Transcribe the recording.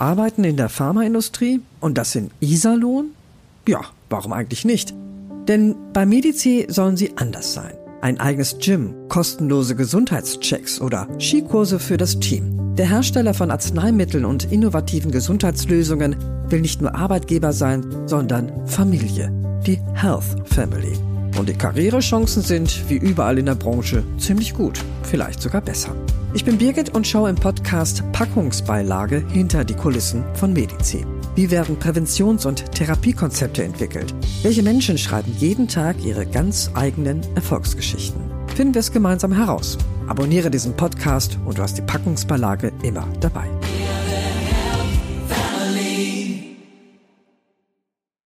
arbeiten in der Pharmaindustrie und das in Iserlohn? Ja, warum eigentlich nicht? Denn bei Medici sollen sie anders sein. Ein eigenes Gym, kostenlose Gesundheitschecks oder Skikurse für das Team. Der Hersteller von Arzneimitteln und innovativen Gesundheitslösungen will nicht nur Arbeitgeber sein, sondern Familie. Die Health Family. Und die Karrierechancen sind, wie überall in der Branche, ziemlich gut, vielleicht sogar besser. Ich bin Birgit und schaue im Podcast Packungsbeilage hinter die Kulissen von Medici. Wie werden Präventions- und Therapiekonzepte entwickelt? Welche Menschen schreiben jeden Tag ihre ganz eigenen Erfolgsgeschichten? Finden wir es gemeinsam heraus. Abonniere diesen Podcast und du hast die Packungsbeilage immer dabei.